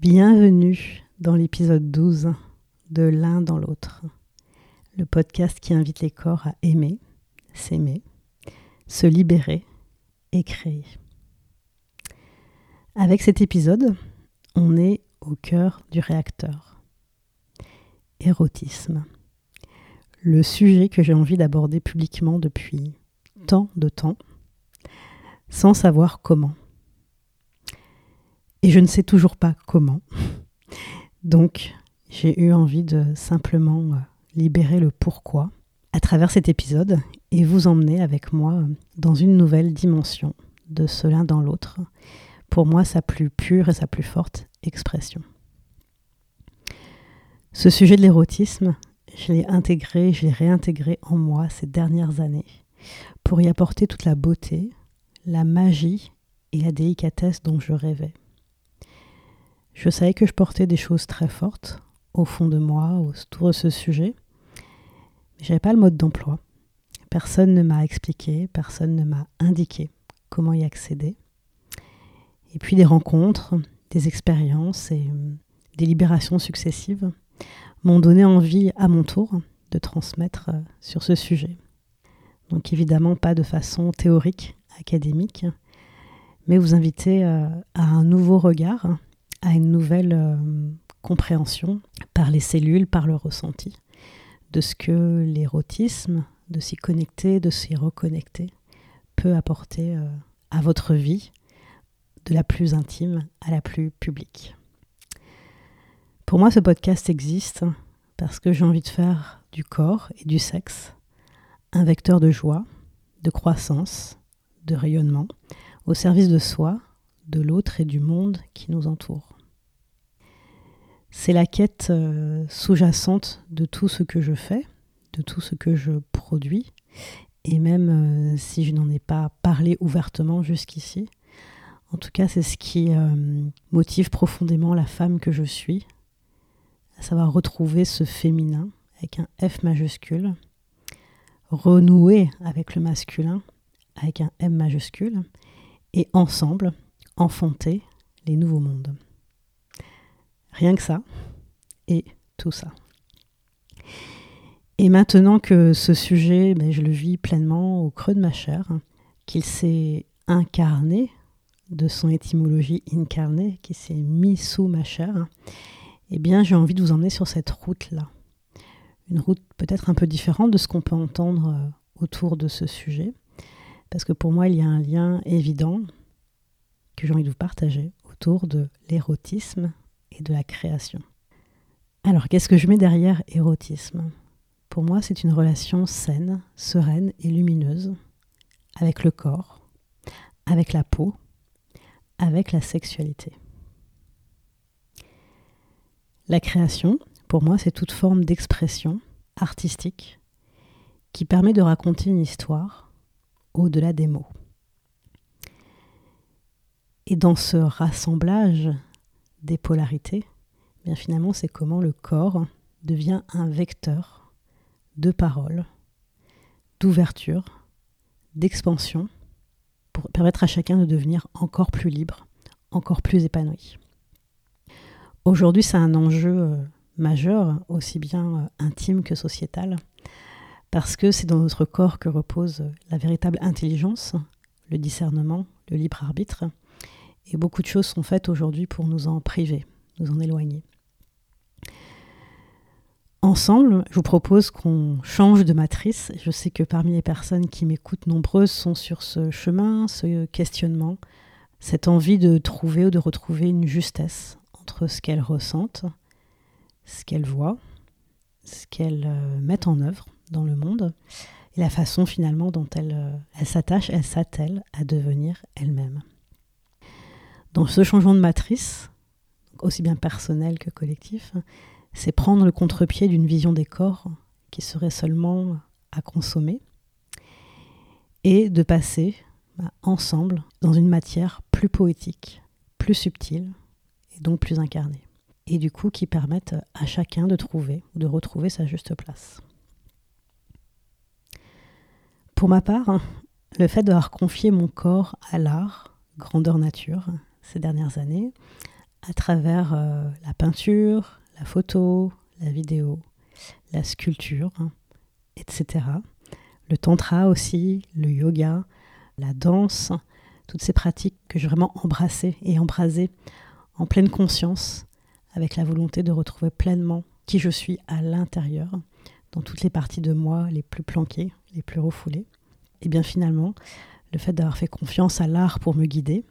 Bienvenue dans l'épisode 12 de L'un dans l'autre, le podcast qui invite les corps à aimer, s'aimer, se libérer et créer. Avec cet épisode, on est au cœur du réacteur. Érotisme. Le sujet que j'ai envie d'aborder publiquement depuis tant de temps, sans savoir comment. Et je ne sais toujours pas comment. Donc, j'ai eu envie de simplement euh, libérer le pourquoi à travers cet épisode et vous emmener avec moi dans une nouvelle dimension de ce l'un dans l'autre, pour moi sa plus pure et sa plus forte expression. Ce sujet de l'érotisme, je l'ai intégré, je l'ai réintégré en moi ces dernières années pour y apporter toute la beauté, la magie et la délicatesse dont je rêvais. Je savais que je portais des choses très fortes au fond de moi autour de ce sujet, mais je n'avais pas le mode d'emploi. Personne ne m'a expliqué, personne ne m'a indiqué comment y accéder. Et puis des rencontres, des expériences et euh, des libérations successives m'ont donné envie à mon tour de transmettre euh, sur ce sujet. Donc évidemment pas de façon théorique, académique, mais vous inviter euh, à un nouveau regard, à une nouvelle compréhension par les cellules, par le ressenti, de ce que l'érotisme, de s'y connecter, de s'y reconnecter, peut apporter à votre vie, de la plus intime à la plus publique. Pour moi, ce podcast existe parce que j'ai envie de faire du corps et du sexe un vecteur de joie, de croissance, de rayonnement, au service de soi, de l'autre et du monde qui nous entoure. C'est la quête euh, sous-jacente de tout ce que je fais, de tout ce que je produis, et même euh, si je n'en ai pas parlé ouvertement jusqu'ici, en tout cas, c'est ce qui euh, motive profondément la femme que je suis, à savoir retrouver ce féminin avec un F majuscule, renouer avec le masculin avec un M majuscule, et ensemble, enfanter les nouveaux mondes. Rien que ça, et tout ça. Et maintenant que ce sujet, ben, je le vis pleinement au creux de ma chair, qu'il s'est incarné de son étymologie incarnée, qui s'est mis sous ma chair, eh bien j'ai envie de vous emmener sur cette route-là. Une route peut-être un peu différente de ce qu'on peut entendre euh, autour de ce sujet, parce que pour moi il y a un lien évident que j'ai envie de vous partager autour de l'érotisme et de la création. Alors qu'est-ce que je mets derrière érotisme? Pour moi c'est une relation saine, sereine et lumineuse avec le corps, avec la peau, avec la sexualité. La création, pour moi, c'est toute forme d'expression artistique qui permet de raconter une histoire au-delà des mots. Et dans ce rassemblage des polarités, bien finalement, c'est comment le corps devient un vecteur de parole, d'ouverture, d'expansion pour permettre à chacun de devenir encore plus libre, encore plus épanoui. Aujourd'hui, c'est un enjeu euh, majeur, aussi bien euh, intime que sociétal, parce que c'est dans notre corps que repose la véritable intelligence, le discernement, le libre arbitre, et beaucoup de choses sont faites aujourd'hui pour nous en priver, nous en éloigner. Ensemble, je vous propose qu'on change de matrice. Je sais que parmi les personnes qui m'écoutent, nombreuses sont sur ce chemin, ce questionnement, cette envie de trouver ou de retrouver une justesse entre ce qu'elles ressentent, ce qu'elles voient, ce qu'elles euh, mettent en œuvre dans le monde et la façon finalement dont elles euh, s'attachent, elles s'attellent à devenir elles-mêmes. Dans ce changement de matrice, aussi bien personnel que collectif, c'est prendre le contre-pied d'une vision des corps qui serait seulement à consommer et de passer bah, ensemble dans une matière plus poétique, plus subtile et donc plus incarnée. Et du coup qui permettent à chacun de trouver ou de retrouver sa juste place. Pour ma part, le fait d'avoir confié mon corps à l'art grandeur nature ces dernières années à travers euh, la peinture, la photo, la vidéo, la sculpture, etc. Le tantra aussi, le yoga, la danse, toutes ces pratiques que j'ai vraiment embrassées et embrasées en pleine conscience, avec la volonté de retrouver pleinement qui je suis à l'intérieur, dans toutes les parties de moi les plus planquées, les plus refoulées. Et bien finalement, le fait d'avoir fait confiance à l'art pour me guider,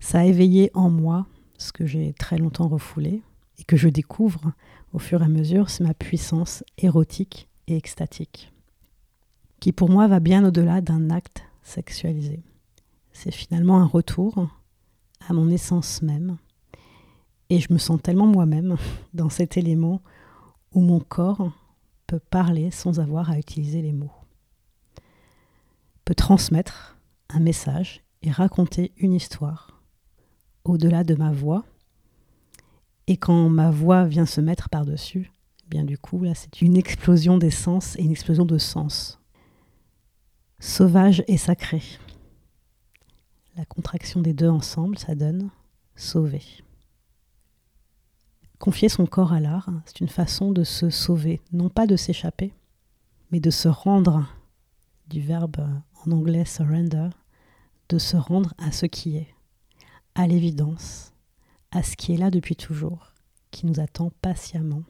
ça a éveillé en moi ce que j'ai très longtemps refoulé et que je découvre au fur et à mesure, c'est ma puissance érotique et extatique, qui pour moi va bien au-delà d'un acte sexualisé. C'est finalement un retour à mon essence même, et je me sens tellement moi-même dans cet élément où mon corps peut parler sans avoir à utiliser les mots, peut transmettre un message et raconter une histoire au-delà de ma voix. Et quand ma voix vient se mettre par-dessus, eh bien du coup, là, c'est une explosion d'essence et une explosion de sens. Sauvage et sacré. La contraction des deux ensemble, ça donne sauver. Confier son corps à l'art, c'est une façon de se sauver, non pas de s'échapper, mais de se rendre, du verbe en anglais surrender, de se rendre à ce qui est, à l'évidence, à ce qui est là depuis toujours, qui nous attend patiemment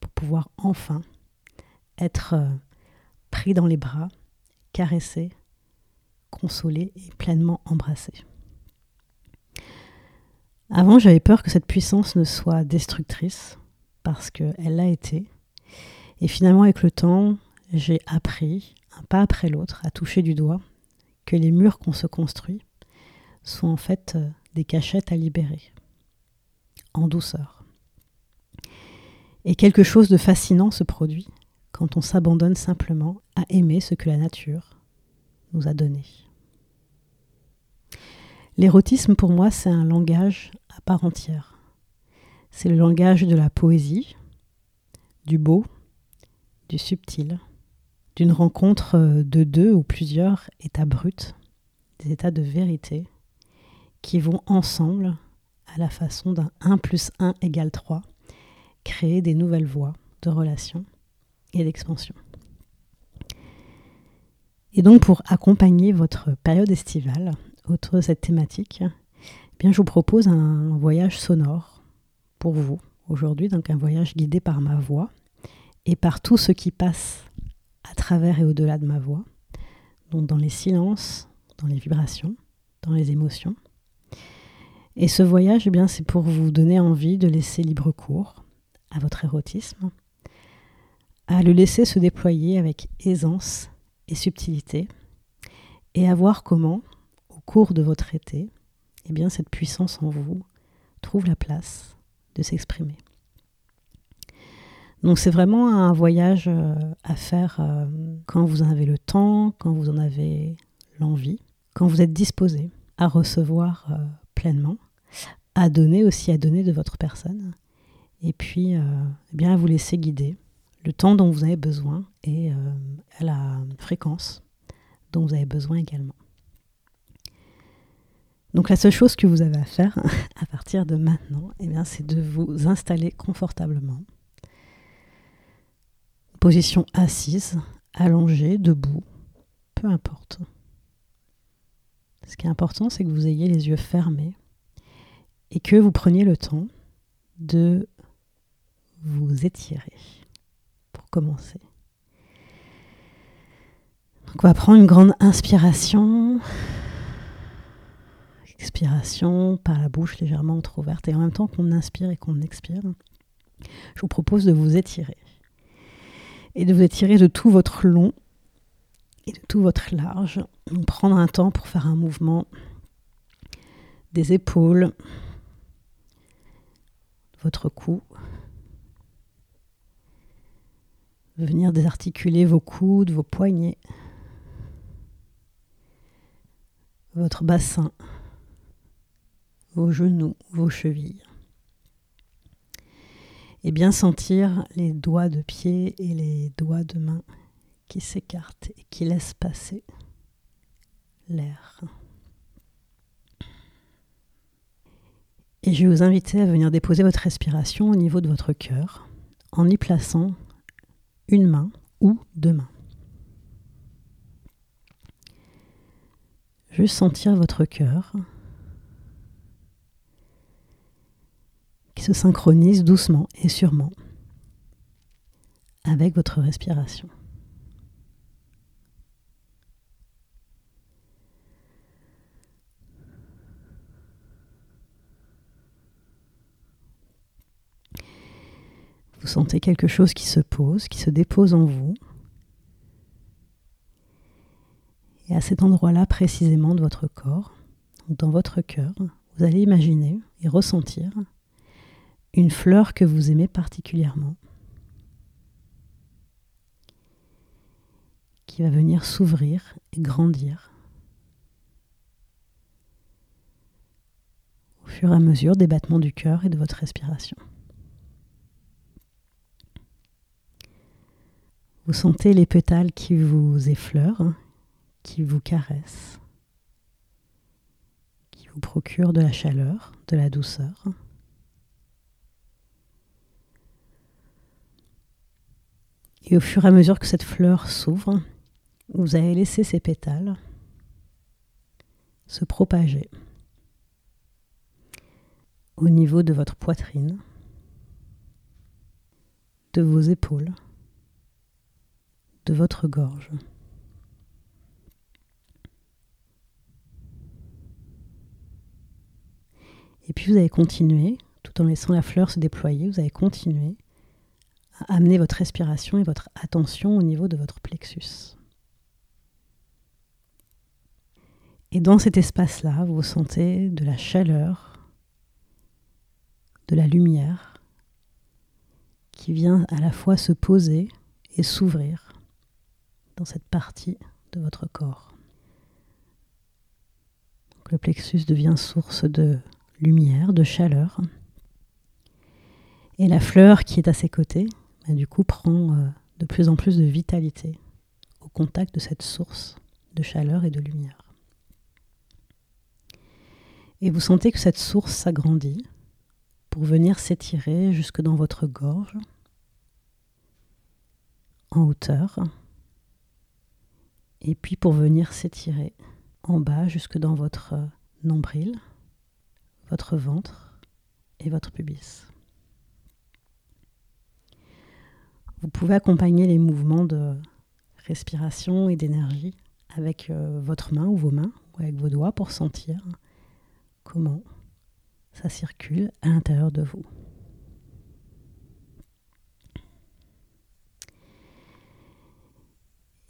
pour pouvoir enfin être euh, pris dans les bras, caressé, consolé et pleinement embrassé. Avant, j'avais peur que cette puissance ne soit destructrice, parce qu'elle l'a été. Et finalement, avec le temps, j'ai appris, un pas après l'autre, à toucher du doigt que les murs qu'on se construit sont en fait euh, des cachettes à libérer, en douceur. Et quelque chose de fascinant se produit quand on s'abandonne simplement à aimer ce que la nature nous a donné. L'érotisme pour moi, c'est un langage à part entière. C'est le langage de la poésie, du beau, du subtil, d'une rencontre de deux ou plusieurs états bruts, des états de vérité, qui vont ensemble, à la façon d'un 1 plus 1 égale 3, créer des nouvelles voies de relation et d'expansion. Et donc pour accompagner votre période estivale autour de cette thématique, eh bien je vous propose un voyage sonore pour vous aujourd'hui, donc un voyage guidé par ma voix et par tout ce qui passe à travers et au-delà de ma voix, donc dans les silences, dans les vibrations, dans les émotions, et ce voyage, eh bien, c'est pour vous donner envie de laisser libre cours à votre érotisme, à le laisser se déployer avec aisance et subtilité, et à voir comment, au cours de votre été, eh bien, cette puissance en vous trouve la place de s'exprimer. Donc c'est vraiment un voyage euh, à faire euh, quand vous en avez le temps, quand vous en avez l'envie, quand vous êtes disposé à recevoir euh, pleinement à donner aussi, à donner de votre personne. Et puis, euh, eh bien, à vous laisser guider le temps dont vous avez besoin et euh, à la fréquence dont vous avez besoin également. Donc la seule chose que vous avez à faire à partir de maintenant, eh bien, c'est de vous installer confortablement. Position assise, allongée, debout, peu importe. Ce qui est important, c'est que vous ayez les yeux fermés et que vous preniez le temps de vous étirer pour commencer. Donc on va prendre une grande inspiration, expiration par la bouche légèrement entrouverte et en même temps qu'on inspire et qu'on expire, je vous propose de vous étirer et de vous étirer de tout votre long et de tout votre large. Donc prendre un temps pour faire un mouvement des épaules, votre cou. Venir désarticuler vos coudes, vos poignets, votre bassin, vos genoux, vos chevilles. Et bien sentir les doigts de pied et les doigts de main qui s'écartent et qui laissent passer l'air. Et je vais vous inviter à venir déposer votre respiration au niveau de votre cœur en y plaçant une main ou deux mains. Juste sentir votre cœur qui se synchronise doucement et sûrement avec votre respiration. Vous sentez quelque chose qui se pose, qui se dépose en vous. Et à cet endroit-là précisément de votre corps, dans votre cœur, vous allez imaginer et ressentir une fleur que vous aimez particulièrement, qui va venir s'ouvrir et grandir au fur et à mesure des battements du cœur et de votre respiration. Vous sentez les pétales qui vous effleurent, qui vous caressent, qui vous procurent de la chaleur, de la douceur. Et au fur et à mesure que cette fleur s'ouvre, vous allez laisser ces pétales se propager au niveau de votre poitrine, de vos épaules, de votre gorge. Et puis vous allez continuer, tout en laissant la fleur se déployer, vous allez continuer à amener votre respiration et votre attention au niveau de votre plexus. Et dans cet espace-là, vous sentez de la chaleur, de la lumière qui vient à la fois se poser et s'ouvrir dans cette partie de votre corps. le plexus devient source de lumière, de chaleur. Et la fleur qui est à ses côtés, bah, du coup, prend euh, de plus en plus de vitalité au contact de cette source de chaleur et de lumière. Et vous sentez que cette source s'agrandit pour venir s'étirer jusque dans votre gorge, en hauteur, et puis pour venir s'étirer en bas jusque dans votre euh, nombril, votre ventre et votre pubis. Vous pouvez accompagner les mouvements de respiration et d'énergie avec euh, votre main ou vos mains ou avec vos doigts pour sentir comment ça circule à l'intérieur de vous.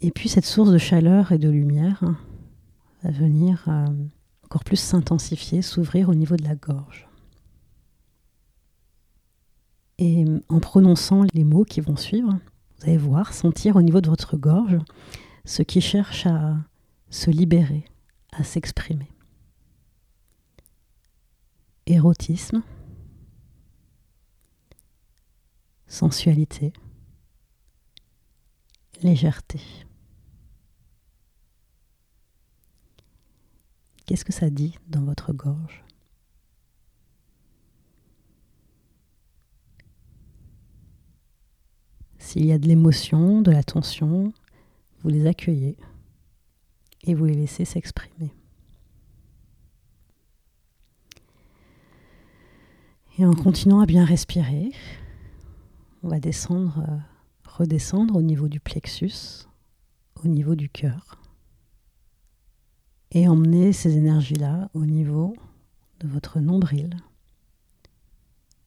Et puis cette source de chaleur et de lumière va venir euh, encore plus s'intensifier, s'ouvrir au niveau de la gorge. Et en prononçant les mots qui vont suivre, vous allez voir, sentir au niveau de votre gorge ce qui cherche à se libérer, à s'exprimer. Érotisme, sensualité, légèreté. Qu'est-ce que ça dit dans votre gorge? S'il y a de l'émotion, de la tension, vous les accueillez et vous les laissez s'exprimer. Et en continuant à bien respirer, on va descendre, euh, redescendre au niveau du plexus, au niveau du cœur et emmener ces énergies-là au niveau de votre nombril,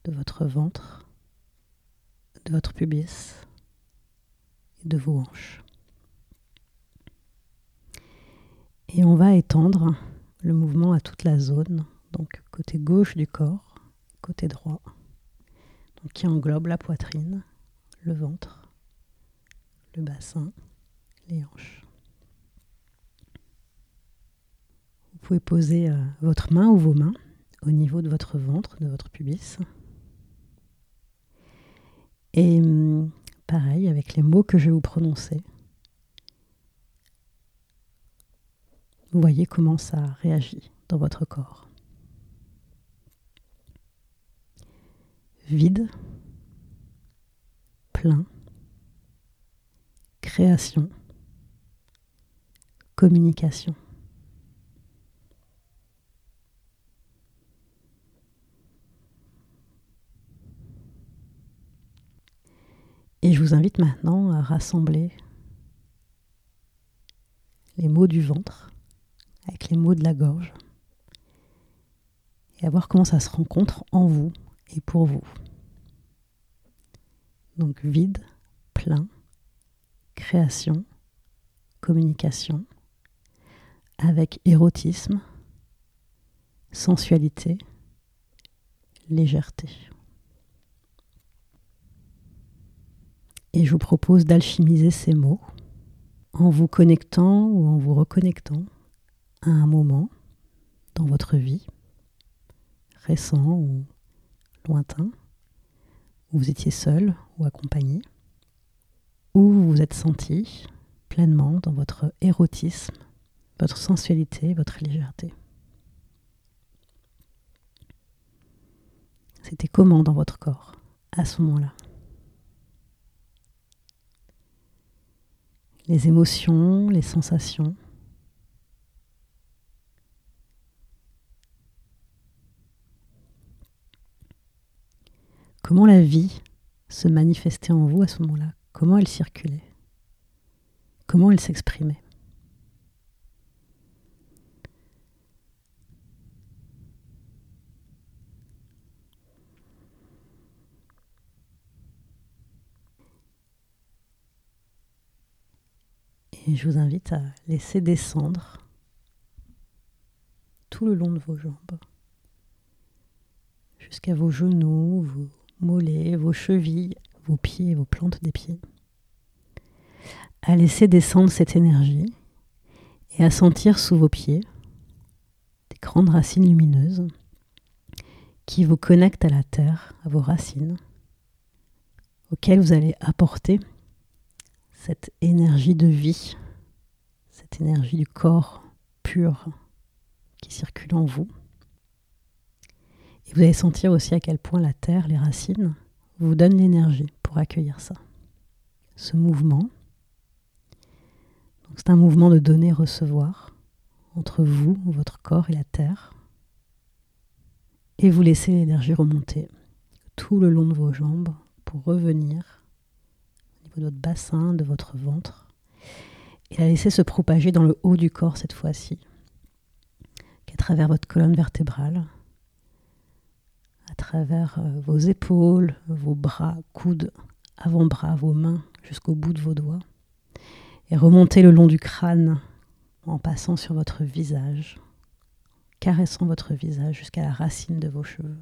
de votre ventre, de votre pubis et de vos hanches. Et on va étendre le mouvement à toute la zone, donc côté gauche du corps, côté droit, qui englobe la poitrine, le ventre, le bassin, les hanches. Vous pouvez poser euh, votre main ou vos mains au niveau de votre ventre, de votre pubis. Et hum, pareil, avec les mots que je vais vous prononcer, vous voyez comment ça réagit dans votre corps. vide, plein, création, communication. Et je vous invite maintenant à rassembler les mots du ventre avec les mots de la gorge et à voir comment ça se rencontre en vous et pour vous. Donc vide, plein, création, communication, avec érotisme, sensualité, légèreté. Et je vous propose d'alchimiser ces mots en vous connectant ou en vous reconnectant à un moment dans votre vie, récent ou lointain, où vous étiez seul ou accompagné, où vous vous êtes senti pleinement dans votre érotisme, votre sensualité, votre légèreté. C'était comment dans votre corps à ce moment-là? Les émotions, les sensations. Comment la vie se manifestait en vous à ce moment-là? Comment elle circulait? Comment elle s'exprimait? Et je vous invite à laisser descendre tout le long de vos jambes, jusqu'à vos genoux, vos mollets, vos chevilles, vos pieds, vos plantes des pieds. À laisser descendre cette énergie et à sentir sous vos pieds des grandes racines lumineuses qui vous connectent à la terre, à vos racines, auxquelles vous allez apporter cette énergie de vie, cette énergie du corps pur qui circule en vous. Et vous allez sentir aussi à quel point la terre, les racines, vous donnent l'énergie pour accueillir ça. Ce mouvement, c'est un mouvement de donner-recevoir entre vous, votre corps et la terre. Et vous laissez l'énergie remonter tout le long de vos jambes pour revenir de votre bassin, de votre ventre, et la laisser se propager dans le haut du corps cette fois-ci, à travers votre colonne vertébrale, à travers euh, vos épaules, vos bras, coudes, avant-bras, vos mains, jusqu'au bout de vos doigts, et remonter le long du crâne en passant sur votre visage, caressant votre visage jusqu'à la racine de vos cheveux.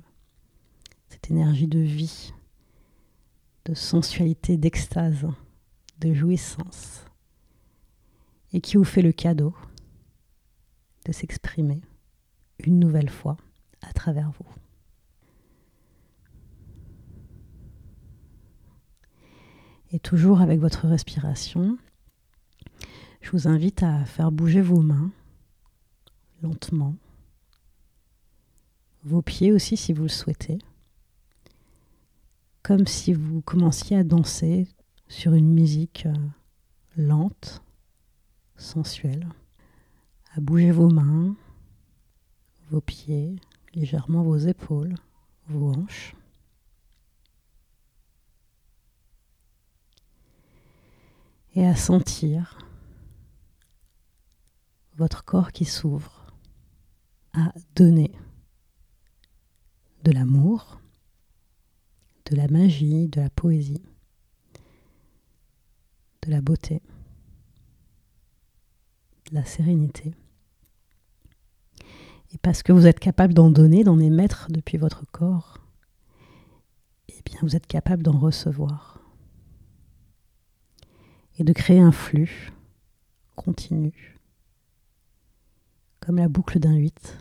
Cette énergie de vie de sensualité, d'extase, de jouissance, et qui vous fait le cadeau de s'exprimer une nouvelle fois à travers vous. Et toujours avec votre respiration, je vous invite à faire bouger vos mains lentement, vos pieds aussi si vous le souhaitez. Comme si vous commenciez à danser sur une musique euh, lente, sensuelle, à bouger vos mains, vos pieds, légèrement vos épaules, vos hanches. Et à sentir votre corps qui s'ouvre à donner de l'amour, de la magie, de la poésie, de la beauté, la sérénité. Et parce que vous êtes capable d'en donner, d'en émettre depuis votre corps, eh bien vous êtes capable d'en recevoir. Et de créer un flux continu, comme la boucle d'un 8,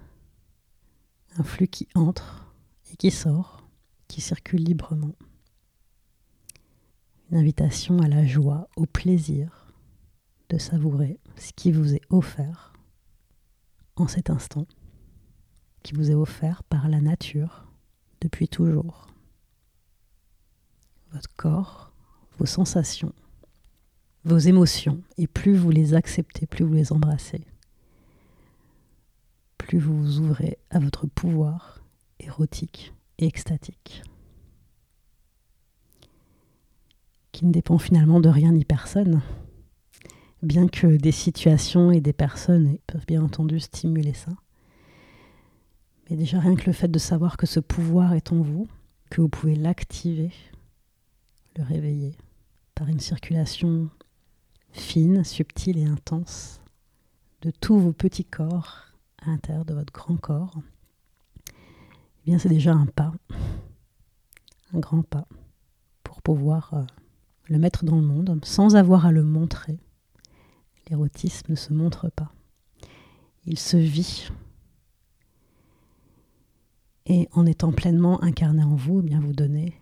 un flux qui entre et qui sort qui circule librement. Une invitation à la joie, au plaisir de savourer ce qui vous est offert en cet instant, qui vous est offert par la nature depuis toujours. votre corps, vos sensations, vos émotions. Et plus vous les acceptez, plus vous les embrassez, plus vous vous ouvrez à votre pouvoir érotique et extatique, qui ne dépend finalement de rien ni personne, bien que des situations et des personnes peuvent bien entendu stimuler ça. Mais déjà rien que le fait de savoir que ce pouvoir est en vous, que vous pouvez l'activer, le réveiller par une circulation fine, subtile et intense de tous vos petits corps à l'intérieur de votre grand corps, eh bien c'est déjà un pas, un grand pas pour pouvoir euh, le mettre dans le monde sans avoir à le montrer. L'érotisme ne se montre pas, il se vit. Et en étant pleinement incarné en vous, eh bien vous donnez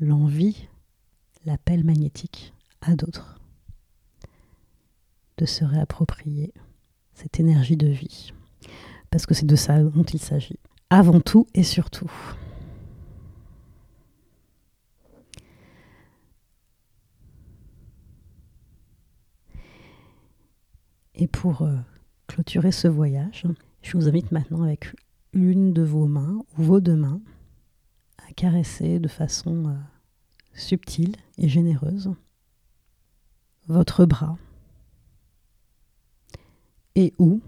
l'envie, l'appel magnétique à d'autres de se réapproprier cette énergie de vie. Parce que c'est de ça dont il s'agit. Avant tout et surtout. Et pour euh, clôturer ce voyage, je vous invite maintenant avec l'une de vos mains ou vos deux mains à caresser de façon euh, subtile et généreuse votre bras et où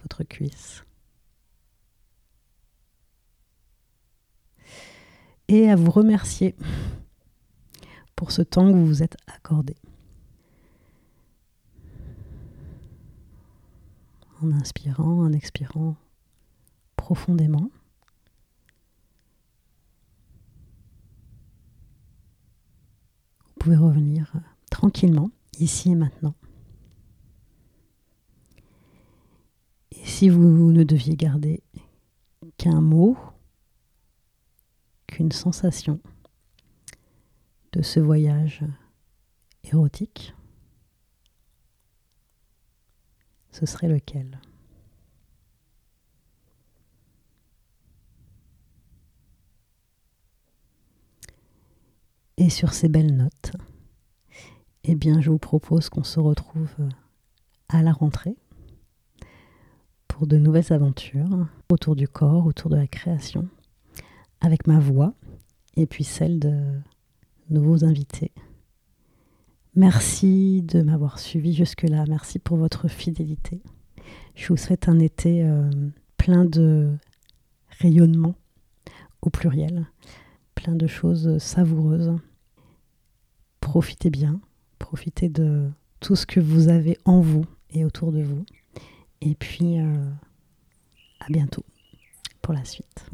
votre cuisse. Et à vous remercier pour ce temps que vous vous êtes accordé. En inspirant, en expirant profondément. Vous pouvez revenir tranquillement, ici et maintenant. si vous ne deviez garder qu'un mot, qu'une sensation de ce voyage érotique, ce serait lequel? Et sur ces belles notes, eh bien, je vous propose qu'on se retrouve à la rentrée pour de nouvelles aventures autour du corps, autour de la création, avec ma voix et puis celle de nouveaux invités. Merci de m'avoir suivi jusque-là, merci pour votre fidélité. Je vous souhaite un été euh, plein de rayonnement au pluriel, plein de choses savoureuses. Profitez bien, profitez de tout ce que vous avez en vous et autour de vous. Et puis, euh, à bientôt pour la suite.